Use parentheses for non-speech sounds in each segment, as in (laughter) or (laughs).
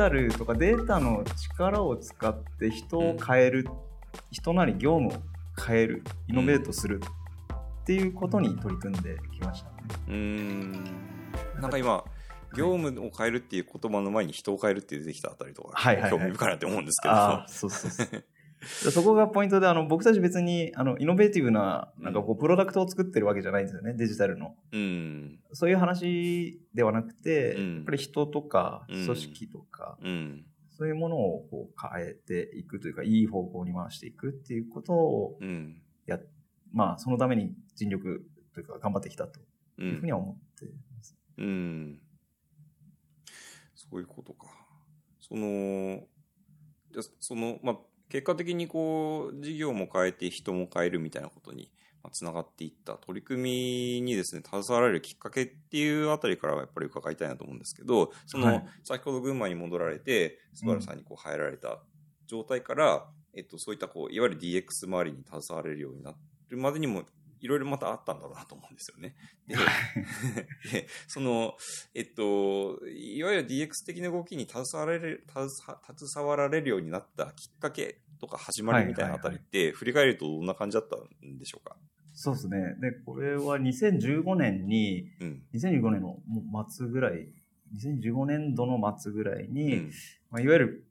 タルとかデータの力を使って人を変える、人なり業務を変えるイノベートするっていうことに取り組んできましたね。うんなんか今業務を変えるっていう言葉の前に人を変えるって出てきたあたりとか、はい興味深いなって思うんですけど。ああ、そうそうそう。でそこがポイントで、あの、僕たち別に、あの、イノベーティブな、なんかこう、プロダクトを作ってるわけじゃないんですよね、デジタルの。うん。そういう話ではなくて、うんやっぱり人とか、うん組織とか、うん。そういうものをこう変えていくというか、いい方向に回していくっていうことを、うん。や、まあ、そのために尽力というか、頑張ってきたとういうふうんには思ってます。うん。そういうことか。その、じゃあその、まあ、結果的にこう、事業も変えて人も変えるみたいなことにまあつながっていった取り組みにですね、携わられるきっかけっていうあたりからはやっぱり伺いたいなと思うんですけど、その、はい。先ほど群馬に戻られて、スバルさんにこう入られた状態から、えっと、そういったこう、いわゆる DX 周りに携われるようになるまでにも、いろいろまたあったんだろうなと思うんですよね。で、(laughs) でその、えっと、いわゆる DX 的な動きに携わられる、携携わられるようになったきっかけとか始まりみたいなあたりって、振り返るとどんな感じだったんでしょうか？そうですね。で、これは2015年に、うん。2015年の末ぐらい、2015年度の末ぐらいに、うん。まあ、いわゆる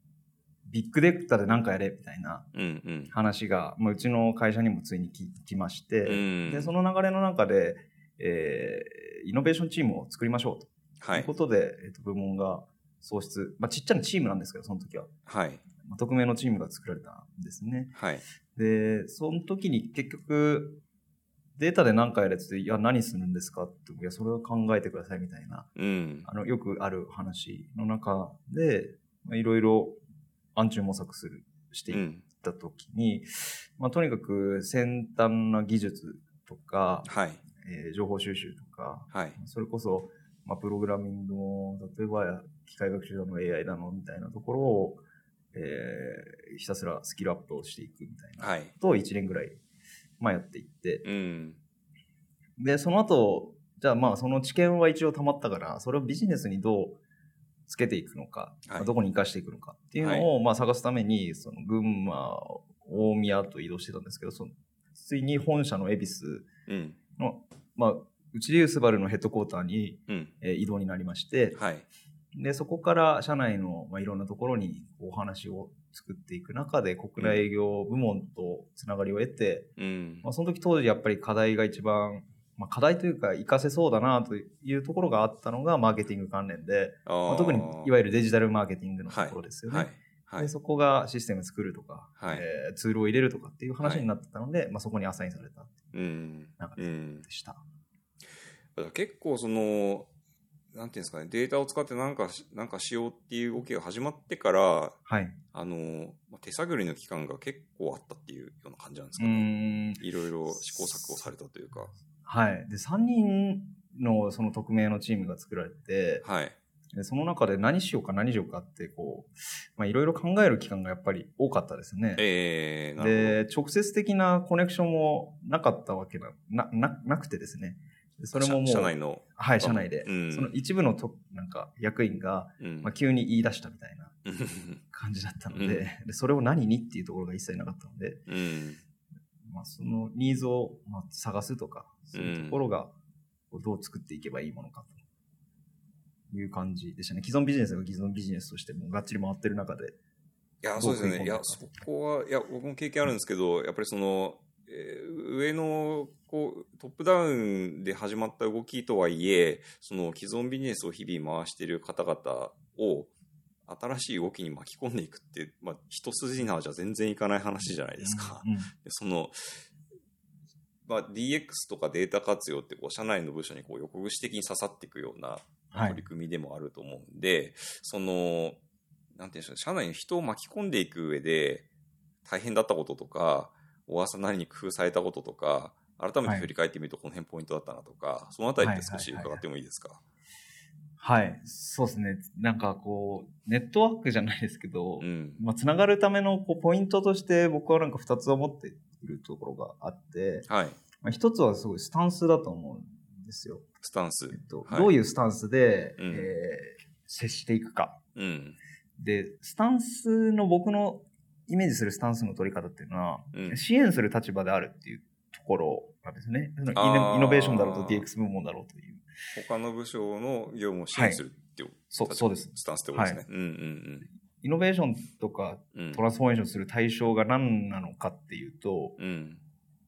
ビッグデータで何かやれみたいなうん。うん。話が、まあ、うちの会社にもついに来来まして、うんで、その流れの中で、えーイノベーションチームを作りましょうと。はいいうこ。とで、えっと部門が創出、まあ、ちっちゃなチームなんですけど、その時は。はい。まあ、匿名のチームが作られたんですね。はい。で、その時に結局、データで何かやれって言って、いや、何するんですかって、いや、それは考えてくださいみたいな、うん。あの、よくある話の中で、まあいろいろ暗中模索する、していっうん。た時に、まあ、とにかく先端な技術とか、はい。えー情報収集とか、はい。それこそ、まあ、プログラミングも、例えば、機械学習だの AI だのみたいなところを、えーひたすらスキルアップをしていくみたいなはい。ことを1年ぐらい、まあ、やっていって、うん。で、その後、じゃあまあ、その知見は一応溜まったから、それをビジネスにどうつけていくのか、はいまあどこに活かしていくのかっていうのを、まあ、探すために、その、群馬、大宮と移動してたんですけど、その、ついに本社の恵比寿うん。の、まあ、うちでいうスバルのヘッドクォーターに、うん。えー移動になりまして、はい。で、そこから社内の、まあ、いろんなところにお話を作っていく中で、国内営業部門とつながりを得て、うんまあ、。その時当時やっぱり課題が一番、まあ、課題というか活かせそうだなというところがあったのがマーケティング関連で、あまあ、特にいわゆるデジタルマーケティングのとはいころですよね。はい。はいで。そこがシステム作るとか、はいえーツールを入れるとかっていう話になってたので、まあ、そこにアサインされたうん。中でうん。した。だから結構その、なんていうんですかね、データを使ってなんかし、なんかしようっていう動きが始まってから、はい。あの、まあ手探りの期間が結構あったっていうような感じなんですうかね。いろいろ試行錯誤されたというか。はい。で、3人のその匿名のチームが作られて、はい。でその中で何しようか何しようかって、こう、まあいろいろ考える期間がやっぱり多かったですね。ええなるで、直接的なコネクションもなかったわけな、な、ななくてですね。でそ。れももう、社社内の。はい、社内で。うんその一部のと、なんか、役員が、うんまあ、急に言い出したみたいなう (laughs) ん感じだったので、うんでそれを何にっていうところが一切なかったので、うん。まあ、そのニーズを、まあ、探すとか、そういうところが、どう作っていけばいいものかという感じでしたね。既存ビジネスが既存ビジネスとしてもうがっちり回ってる中で。いや、そうですよね。いや、そこは、いや、僕も経験あるんですけど、やっぱりその、えー上の、こう、トップダウンで始まった動きとはいえ、その既存ビジネスを日々回している方々を、新しい動きに巻き込んでいくって、まあ、一筋縄じゃ全然いかない話じゃないですか。うんでその、まあ、DX とかデータ活用って、こう、社内の部署にこう、横串的に刺さっていくようなはい取り。組みでもあると思うんで、その、なんていうんでしょう、社内に人を巻き込んでいく上で、大変だったこととか、小笠なりに工夫されたこととか、改めて振り返ってみるとこの辺ポイントだったなとか、そのあたりって少し伺ってもいいですか、はい。そうですね。なんかこう、ネットワークじゃないですけど、うん。まあ、つながるためのこうポイントとして僕はなんか2つ思っているところがあって、はい。まあ、1つはすごいスタンスだと思うんですよ。スタンスえっ。とはいどういうスタンスで、うんえー接していくか。うん。で、スタンスの僕のイメージするスタンスの取り方っていうのは、うん支援する立場であるっていうところなんですね。イノイノベーションだろうと DX 部門だろうという。他の部署の業務を支援するっていう、そう、そうです。スタンスってことですね。うんうんイノベーションとかトランスフォーメーションする対象が何なのかっていうと、うん。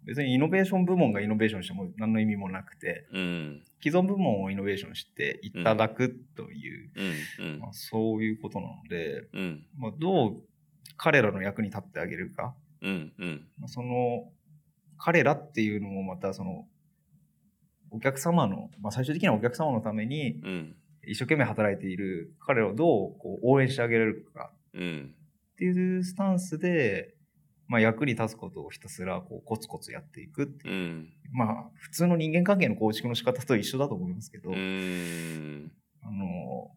別にイノベーション部門がイノベーションしても何の意味もなくて、うん。既存部門をイノベーションしていただくという、うん。うんまあ、そういうことなので、うん。まあ、どう彼らの役に立ってあげるか。まあその彼らっていうのもまたそのお客様の、まあ、最終的にはお客様のためにうん。一生懸命働いている彼らをどうこう応援してあげられるかうん。っていうスタンスで、まあ、役に立つことをひたすらこうコツコツやっていくっていううん。まあ普通の人間関係の構築の仕方と一緒だと思いますけど、うん。あの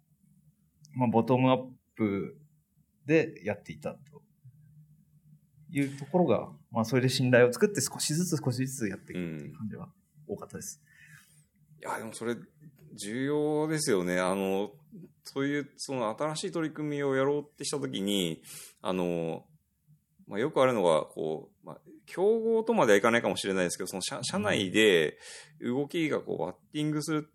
まあ、ボトムアップでやっていたというところが、まあ、それで信頼を作って少しずつ少しずつやっていくっていう感じは多かったです。いや、でもそれ、重要ですよね。あの、そういう、その新しい取り組みをやろうってしたときに、あの、まあ、よくあるのが、こう、まあ、競合とまではいかないかもしれないですけど、その社社内で動きがこうバッティングする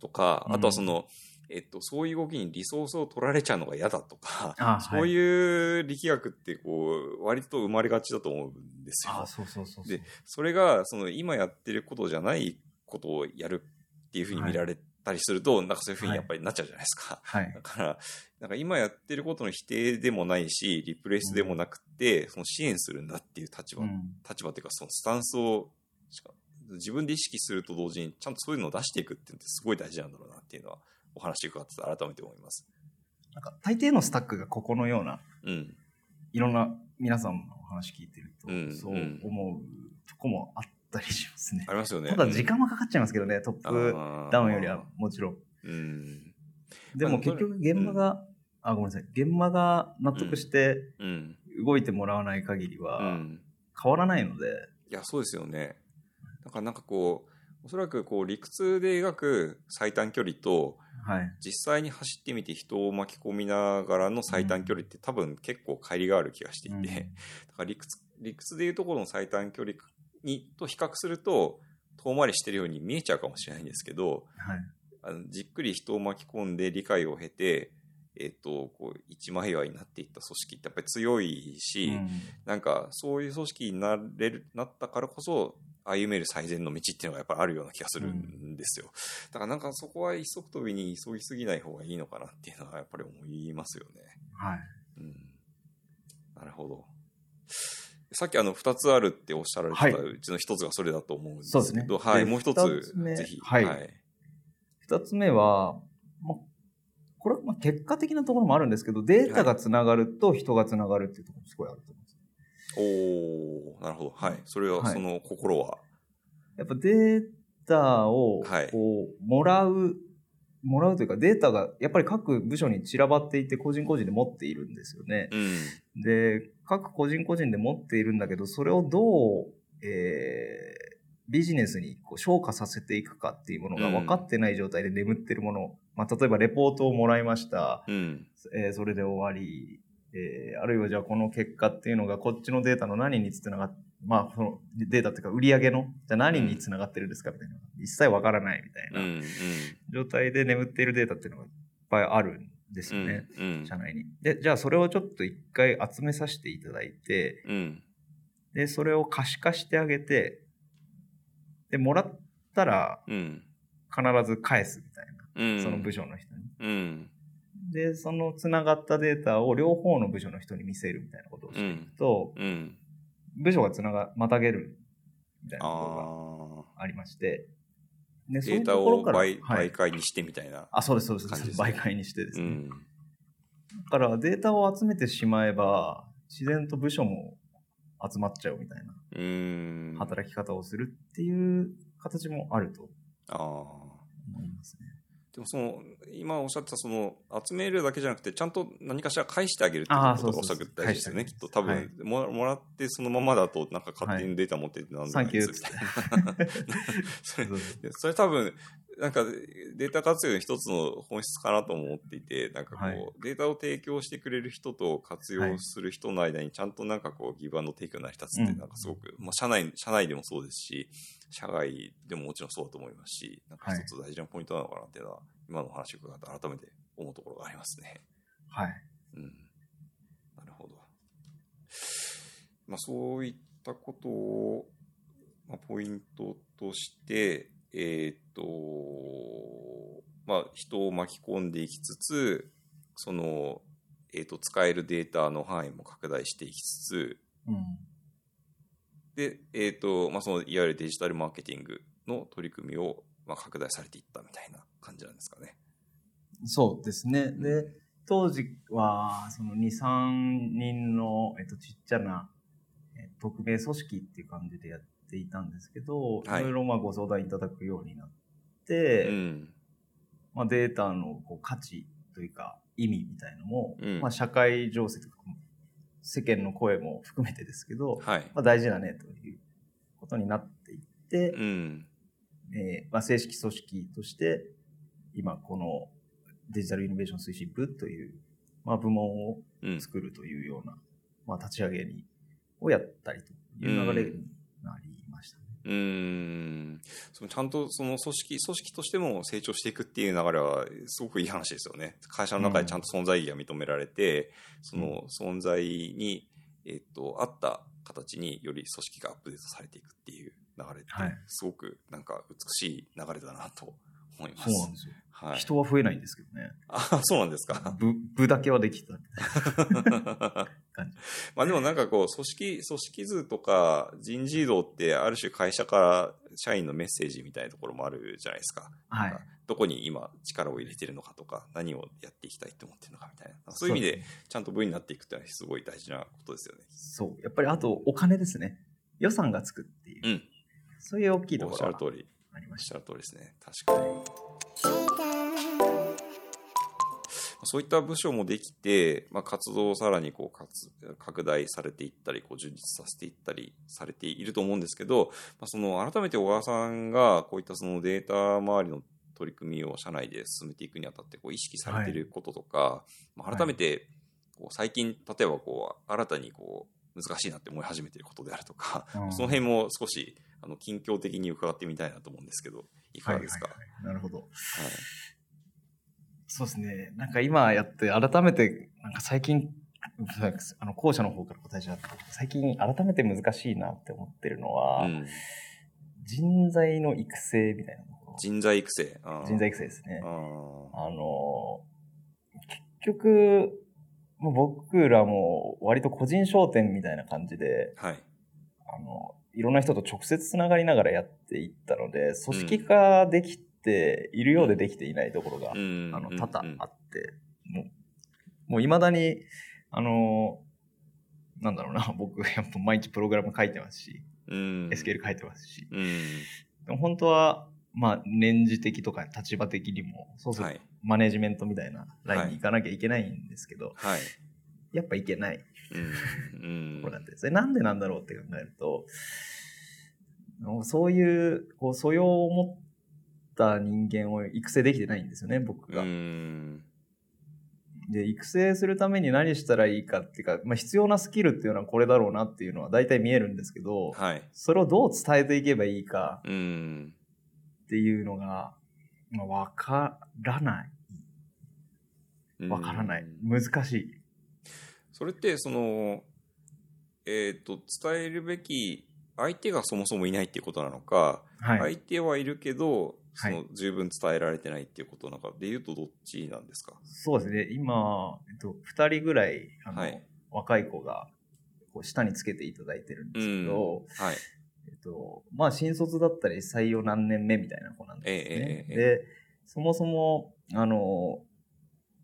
とか、うんあとはその、えっと、そういう動きにリソースを取られちゃうのが嫌だとか、あそういう力学ってこう、割と生まれがちだと思うんですよ。ああ、そうそうそうそう。でそれが、その今やってることじゃないことをやるっていうふうに見られたりすると、なんかそういうふうにやっぱりなっちゃうじゃないですか。はいだ。から、なんか今やってることの否定でもないし、リプレイスでもなくて、その支援するんだっていう立場、うん立場っていうかそのスタンスを自分で意識すると同時にちゃんとそういうのを出していくっていうのってすごい大事なんだろうなっていうのはお話伺ってて改めて思います。なんか大抵のスタックがここのような、うん。いろんな皆さんのお話聞いてると、うんそう思うとこもあったりしますね。ありますよね。ただ時間はかかっちゃいますけどね、トップダウンよりはもちろん。うん。でも結局現場が、あ、ごめんなさい。現場が納得してうん。動いてもらわない限りうはん。変わらないので、いや、そうですよね。だからなんかこう、おそらくこう理屈で描く最短距離と、はい。実際に走ってみて人を巻き込みながらの最短距離って多分結構乖離がある気がしていて、うんだから理屈、理屈でいうところの最短距離にと比較すると、遠回りしてるように見えちゃうかもしれないんですけど、はい。あのじっくり人を巻き込んで理解を経て、えっ、と、こう、一枚岩になっていった組織ってやっぱり強いし、うんなんかそういう組織になれる、なったからこそ歩める最善の道っていうのがやっぱりあるような気がするんですよ。だからなんかそこは一足飛びに急ぎすぎない方がいいのかなっていうのはやっぱり思いますよね。はい。うん。なるほど。さっきあの二つあるっておっしゃられてたはいうちの一つがそれだと思うんですそうですねけど、はい、でもう一二つつ目ぜひ。はいはい。二つ目は、ま、これはま結果的なところもあるんですけど、データがつながると人がつながるっていうところもすごいあると思うんです。おー、なるほど。はい。それは、はいその心は？やっぱデータをはいこうもらう、もらうというかデータがやっぱり各部署に散らばっていて個人個人で持っているんですよね。うん。で、各個人個人で持っているんだけど、それをどう、えービジネスにこう昇華させていくかっていうものが分かってない状態で眠ってるもの、まあ、例えばレポートをもらいました、うん。えーそれで終わり、えーあるいはじゃあこの結果っていうのがこっちのデータの何につながっまあ、そのデータっていうか売り上げの、じゃあ何につながってるんですかみたいな。一切わからないみたいうん。う。なん状態で眠っているデータっていうのがいっぱいあるんですうん。よね。うん。社内に。で、じゃあそれをちょっと一回集めさせていただいて、うん。で、それを可視化してあげて、で、もらったらうん。必ず返すみたいうん。な。その部署の人に。うん。で、その繋がったデータを両方の部署の人に見せるみたいなことをしていくと、うん。部署が繋が、またげるみたいなあこあ。とがありまして、で、データをところから、倍、はい倍。解にしてみたいな。あ、そうです、そうです。ですね倍解にしてですね。うん。だからデータを集めてしまえば、自然と部署も集まっちゃうみたいなうん。働き方をするっていう形もあると。思いますね。でもその、今おっしゃってたその、集めるだけじゃなくて、ちゃんと何かしら返してあげるっていうことがお大事ですよね。きっと多分、はい。ももらってそのままだと、なんか勝手にデータ持ってなんサンキューっつみって。(laughs) たいそれ多分、なんかデータ活用の一つの本質かなと思っていて、なんかこう、はいデータを提供してくれる人と活用する人の間にちゃんとなんかこう、ギブアンドテイクが成り立つってうんなんかすごく、まあ社内、社内でもそうですし、社外でももちろんそうだと思いますし、なんか一つ大事なポイントなのかなっていうのは、今の話を伺って改めて思うところがありますね。はい。うん。なるほど。まあ、そういったことを、まあ、ポイントとして、えーっと、まあ、人を巻き込んでいきつつ、その、えーっと、使えるデータの範囲も拡大していきつつ、うん。で、えーっと、まあ、その、いわゆるデジタルマーケティングの取り組みを、まあ、拡大されていったみたいな感じなんですかね。そうですね。で、当時は、その2、3人の、えっと、ちっちゃな、え匿名組織っていう感じでやっていたんですけど、はいいろいろまあご相談いただくようになって、うん。まあ、データのこう価値というか意味みたいのも、うんまあ、社会情勢とか世間の声も含めてですけど、はい。まあ、大事だねということになっていって、うん。えーまあ、正式組織として今このデジタルイノベーション推進部という、まあ、部門をうん。作るというような、まあ、立ち上げにをやったりという流れに。うーん。そのちゃんとその組織、組織としても成長していくっていう流れはすごくいい話ですよね。会社の中でちゃんと存在意義が認められて、その存在に、えっと、合った形により組織がアップデートされていくっていう流れってはい、すごくなんか美しい流れだなと思います。そうなんですよ。はい。人は増えないんですけどね。あ、そうなんですか。部、部だけはできた。(laughs) まあでもなんかこう、組織、組織図とか人事異動ってある種会社から社員のメッセージみたいなところもあるじゃないですか。はいどこに今力を入れてるのかとか、何をやっていきたいと思ってるのかみたいな。そういう意味で、ちゃんと部になっていくってのはすごい大事なことですよね。そう。やっぱりあとお金ですね。予算がつくっていう。うん。そういう大きいとおっころがしゃる通り。おっありまし。したゃる通りですね。確かに。そういった部署もできて、まあ、活動をさらにこう活拡大されていったり、こう充実させていったりされていると思うんですけど、まあ、その改めて小川さんがこういったそのデータ周りの取り組みを社内で進めていくにあたってこう意識されていることとか、まあ、改めてこう最近、例えばこう新たにこう難しいなって思い始めていることであるとか、うん。その辺も少しあの近況的に伺ってみたいなと思うんですけど、いかがですか、はいはいはい。なるほど。はいそうですね。なんか今やって改めて、なんか最近、あの、後者の方から答えちゃった最近改めて難しいなって思ってるのは、うん、人材の育成みたいなところ。人材育成。人材育成ですね。ああの、結局、もう僕らも割と個人商店みたいな感じで、ーはい。あの、いろんな人と直接つながりながらやっていったので、組織化できているようでできていないところが、うんあの、多々うんあって、もう、もう未だに、あの、なんだろうな、(laughs) 僕、やっぱ毎日プログラム書いてますし、うん。SQL 書いてますし、うん。でも本当は、まあ、年次的とか立場的にも、そうするとはい。マネジメントみたいなラインに行かなきゃいけないんですけど、はい。やっぱいけないうん。うんところだったんですね。なんでなんだろうって考えると、そういう、こう、素養を持った人間を育成できてないんですよね、僕が。うん。で、育成するために何したらいいかっていうか、まあ、必要なスキルっていうのはこれだろうなっていうのは大体見えるんですけど、はい。それをどう伝えていけばいいかうん。っていうのが、まあ、わからない。わからない。難しい。それって、その、えっ、と、伝えるべき相手がそもそもいないっていうことなのか、はい。相手はいるけど、そはいの十分伝えられてないっていうことなのかで言うとどっちなんですか？そうですね。今、えっと、二人ぐらい、あの、はい若い子が、こう、下につけていただいてるんですけど、はい。えっと、まあ、新卒だったり採用何年目みたいな子なんですね。ええええで、そもそも、あの、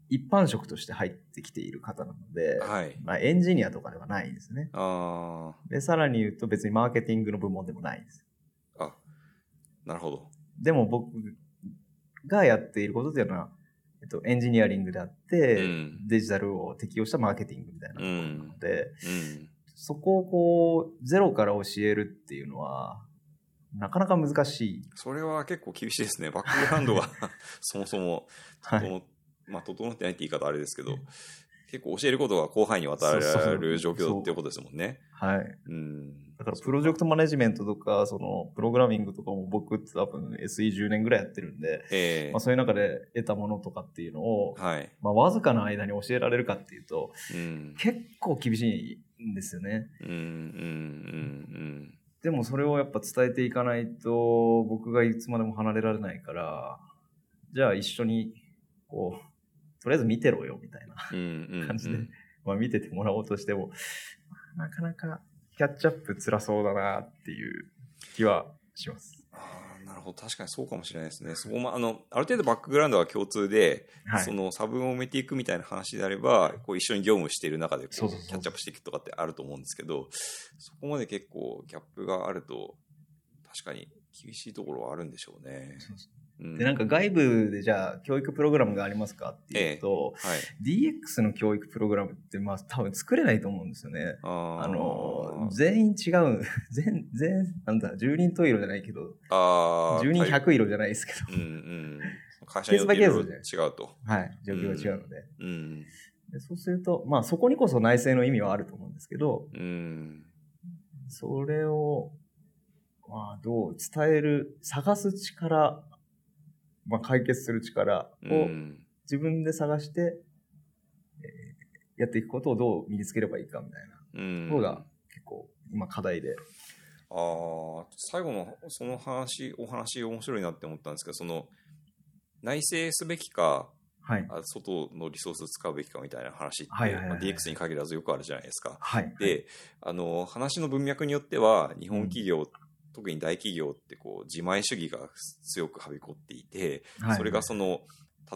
一般職として入ってきている方なので、はい。まあ、エンジニアとかではないんですね。あで、さらに言うと別にマーケティングの部門でもないんです。あ。あ、なるほど。でも僕がやっていることというのは、えっと、エンジニアリングであって、うんデジタルを適用したマーケティングみたいなところなので、うん。そこをこう、ゼロから教えるっていうのは、なかなか難しい。それは結構厳しいですね。バックグラウンドが (laughs) そもそも整,、はい、まあ、整ってないって言い方あれですけど、結構教えることが広範囲にわたる状況っていうことですもんね。はい。うん。だからプロジェクトマネジメントとか、その、プログラミングとかも僕って多分 SE10 年ぐらいやってるんで、えー、まあそういう中で得たものとかっていうのを、はい。まあわずかな間に教えられるかっていうと、うん、結構厳しいんですよね。うん、うん、うん、うん。でもそれをやっぱ伝えていかないと、僕がいつまでも離れられないから、じゃあ一緒に、こう、とりあえず見てろよ、みたいな感じで、まあ見ててもらおうとしても、なかなかキャッチアップ辛そうだなっていう気はします。なるほど。確かにそうかもしれないですね。そこも、あの、ある程度バックグラウンドは共通で、はい、その差分を埋めていくみたいな話であれば、こう一緒に業務している中でキャッチアップしていくとかってあると思うんですけど、そこまで結構ギャップがあると、確かに厳しいところはあるんでしょうね。そうそうで、なんか外部でじゃあ教育プログラムがありますかっていうと、ええ。はい、DX の教育プログラムってまあ多分作れないと思うんですよね。あの、全員違う、(laughs) 全、全、なんだ、10人十色じゃないけど、あ10人100色じゃないですけど、うんうん、会社によって違うと。はい、状況が違うので。うん、でそうすると、まあそこにこそ内政の意味はあると思うんですけど、うん、それを、まあどう伝える、探す力まあ、解決する力を自分で探して、えー、やっていくことをどう身につければいいかみたいな。ところが結構今課題で。ああ、最後のその話、お話面白いなって思ったんですけど、その内政すべきか、はい、外のリソース使うべきかみたいな話って、はいはいはい、DX に限らずよくあるじゃないですか。はい、で、あの、話の文脈によっては、日本企業特に大企業ってこう自前主義が強くはびこっていて、はい、それがその、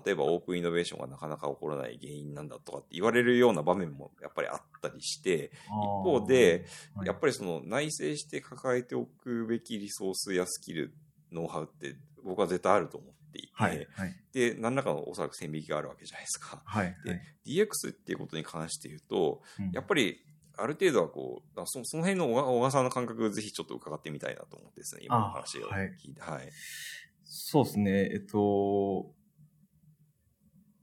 例えばオープンイノベーションがなかなか起こらない原因なんだとかって言われるような場面もやっぱりあったりして、一方で、やっぱりその内省して抱えておくべきリソースやスキル、ノウハウって僕は絶対あると思っていて、はいはい、で、何らかのおそらく線引きがあるわけじゃないですか。はい、で、DX っていうことに関して言うと、うん、やっぱりある程度はこう、そその辺の小川さんの感覚をぜひちょっと伺ってみたいなと思ってですね、今の話を聞いて。はい、はい。そうですね、えっと、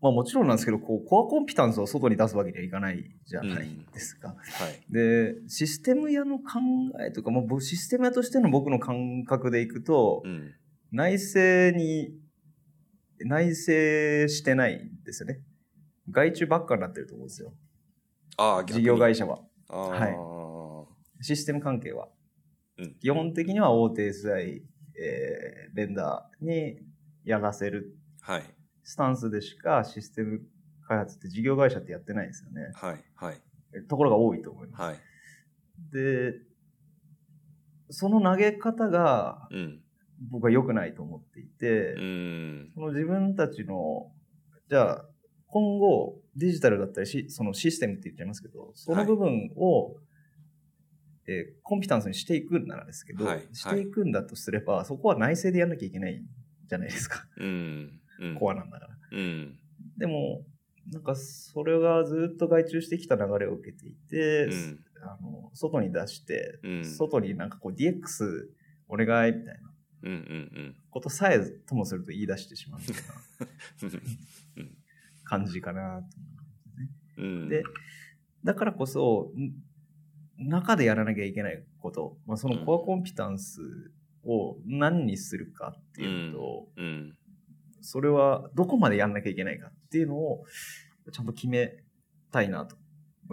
まあもちろんなんですけど、こう、コアコンピタンスを外に出すわけにはいかないじゃないですか。うん、はい。で、システム屋の考えとか、まあ、システム屋としての僕の感覚でいくと、うん、内政に、内政してないんですよね。外注ばっかになってると思うんですよ。ああ、事業会社は。はい。システム関係は。うん、基本的には大手 SI、えー、ベンダーにやらせる。はい。スタンスでしかシステム開発って事業会社ってやってないですよね。はい。はい。ところが多いと思います。はい。で、その投げ方が、僕は良くないと思っていて、うん、その自分たちの、じゃあ、今後、デジタルだったりし、そのシステムって言っちゃいますけど、その部分を、はい、えー、コンピタンスにしていくんならですけど、はい、していくんだとすれば、そこは内政でやんなきゃいけないじゃないですか。うん。うん、コアなんだから。うん。でも、なんか、それがずっと外注してきた流れを受けていて、うん、あの外に出して、うん、外になんかこう DX お願いみたいな。うんうんうん、ことさえともすると言い出してしまうような。(laughs) 感じかなね。うん、で、だからこそ、中でやらなきゃいけないこと、まあ、そのコアコンピタンスを何にするかっていうと、うん。うん、それはどこまでやんなきゃいけないかっていうのをちゃんと決めたいなと。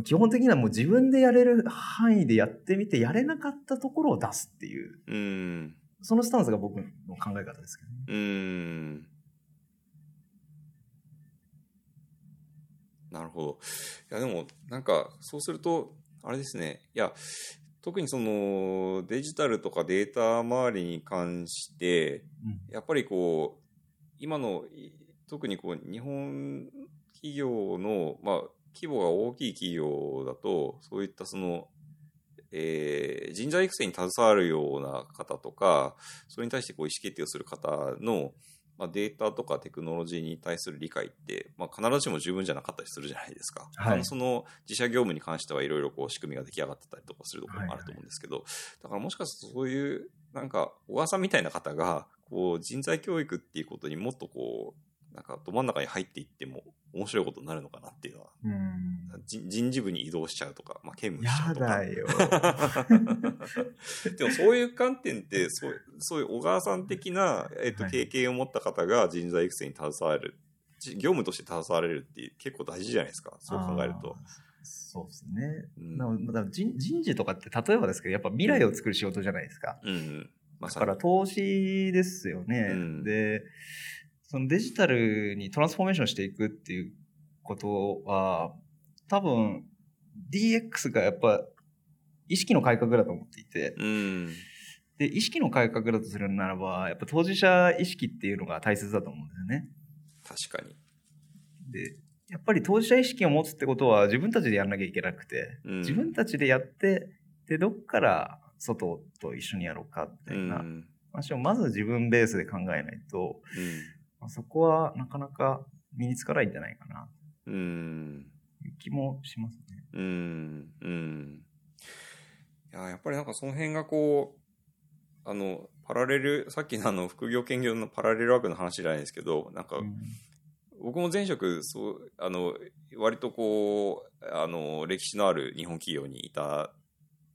基本的にはもう自分でやれる範囲でやってみて、やれなかったところを出すっていう、うん、そのスタンスが僕の考え方ですけどね。うんなるほど。いや、でも、なんか、そうすると、あれですね。いや、特にその、デジタルとかデータ周りに関して、やっぱりこう、今の、特にこう、日本企業の、まあ、規模が大きい企業だと、そういったその、えー、人材育成に携わるような方とか、それに対してこう意思決定をする方の、まあ、データとかテクノロジーに対する理解って、まあ、必ずしも十分じゃなかったりするじゃないですか。はいその自社業務に関してはいろいろこう仕組みが出来上がってたりとかするところもあると思うんですけど、だからもしかするとそういう、なんか、小川さんみたいな方が、こう、人材教育っていうことにもっとこう、なんか、ど真ん中に入っていっても面白いことになるのかなっていうのは、うん。人人事部に移動しちゃうとか、まあ、兼務しちゃやうとか。だよ。でもそういう観点って、そうそういう小川さん的な、えっとはい経験を持った方が人材育成に携わる、じ業務として携われるって結構大事じゃないですか。そう考えると。そうですね。うんなだ人人事とかって例えばですけど、やっぱ未来を作る仕事じゃないですか。うんうん。まださに。から投資ですよね。うんで、そのデジタルにトランスフォーメーションしていくっていうことは、多分 DX がやっぱ意識の改革だと思っていて、うん。で、意識の改革だとするならば、やっぱ当事者意識っていうのが大切だと思うんですよね。確かに。で、やっぱり当事者意識を持つってことは自分たちでやんなきゃいけなくて、うん自分たちでやって、で、どっから外と一緒にやろうかみたうん。う。いなん話をまず自分ベースで考えないと、まあそこはなかなか身につかないんじゃないかなうん。という気もしますね。うん。うん。いや、やっぱりなんかその辺がこう、あの、パラレル、さっきのあの、副業兼業のパラレルワークの話じゃないですけど、なんか、うん僕も前職、そう、あの、割とこう、あの、歴史のある日本企業にいたっ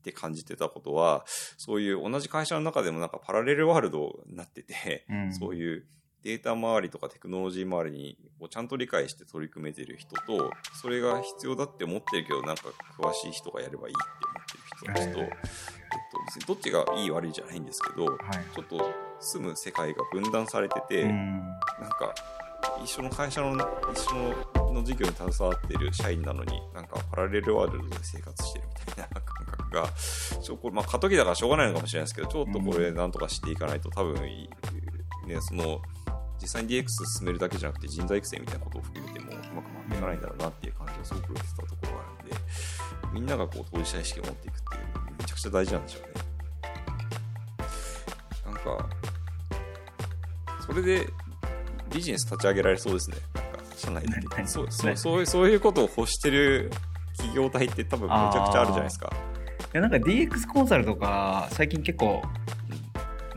て感じてたことは、そういう同じ会社の中でもなんかパラレルワールドになってて、うんそういうデータ周りとかテクノロジー周りにこうちゃんと理解して取り組めてる人と、それが必要だって思ってるけど、なんか詳しい人がやればいいって思ってる人たちと、はいえっと、別にどっちがいい悪いじゃないんですけど、はい。ちょっと住む世界が分断されてて、うんなんか、一緒の会社の、一緒の事業に携わってる社員なのに、なんかパラレルワールドで生活してるみたいな感覚が、ちょこれ、まあ過渡期だからしょうがないのかもしれないですけど、ちょっとこれなんとかしていかないと多分、ね、その、実際に DX 進めるだけじゃなくて人材育成みたいなことを含めてもうまく回っていかないんだろうなっていう感じがすごく受けてたところがあるんで、みんながこう当事者意識を持っていくっていう、めちゃくちゃ大事なんでしょうね。なんか、それでビジネス立ち上げられそうですね。なんか、社内で何。何そうそう何そういうそういうことを欲してる企業体って多分めちゃくちゃあるじゃないですか。いやなんか DX コンサルとか最近結構、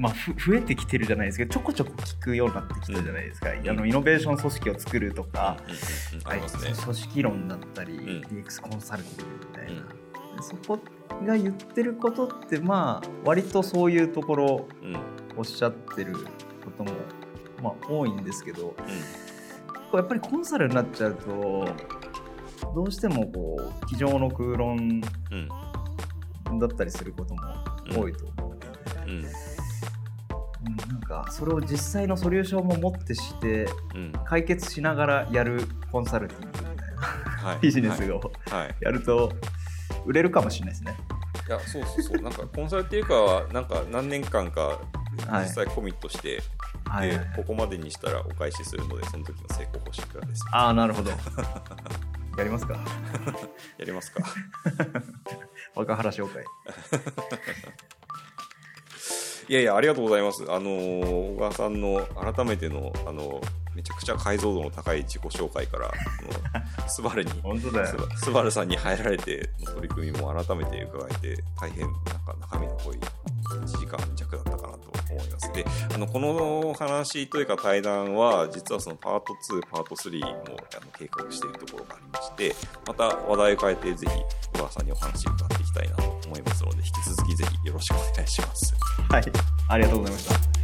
まあ、ふ増えてきてるじゃないですけどちょこちょこ聞くようになってきたじゃないですか、ん。あのイノベーション組織を作るとか。組織論だったり、ん。DX コンサルティングみたいな、そこが言ってることってまあ割とそういうところおっしゃってることも、まあ、多いんですけどやっぱりコンサルになっちゃうとどうしてもこう机上の空論うん。だったりすることも多いと思うので、なんかそれを実際のソリューションも持ってしてうん。解決しながらやるコンサルティングみたいな。はい。ビジネスをやると売れるかもしれないですね。いやそうそうそう。なんかコンサルっていうかはなんか何年間かはい。実際コミットして、はい。はいはいでここまでにしたらお返しするのでその時の成功報酬いくらです？ああなるほど。(laughs) やりますか？(laughs) やりますか。(laughs) 若原紹介。いやいやありがとうございますあのー小川さんの改めてのあのめちゃくちゃ解像度の高い自己紹介からあのスバルに (laughs) 本当だよ。スバスバルさんに入られての取り組みも改めて伺えて大変なんか中身の濃い1時間弱だったかなと思いますであのこの話というか対談は実はそのパート2パート3もあの計画しているところがありましてまた話題を変えてぜひラーさんにお話伺っていきたいなと思いますので引き続きぜひよろしくお願いしますはい。ありがとうございました。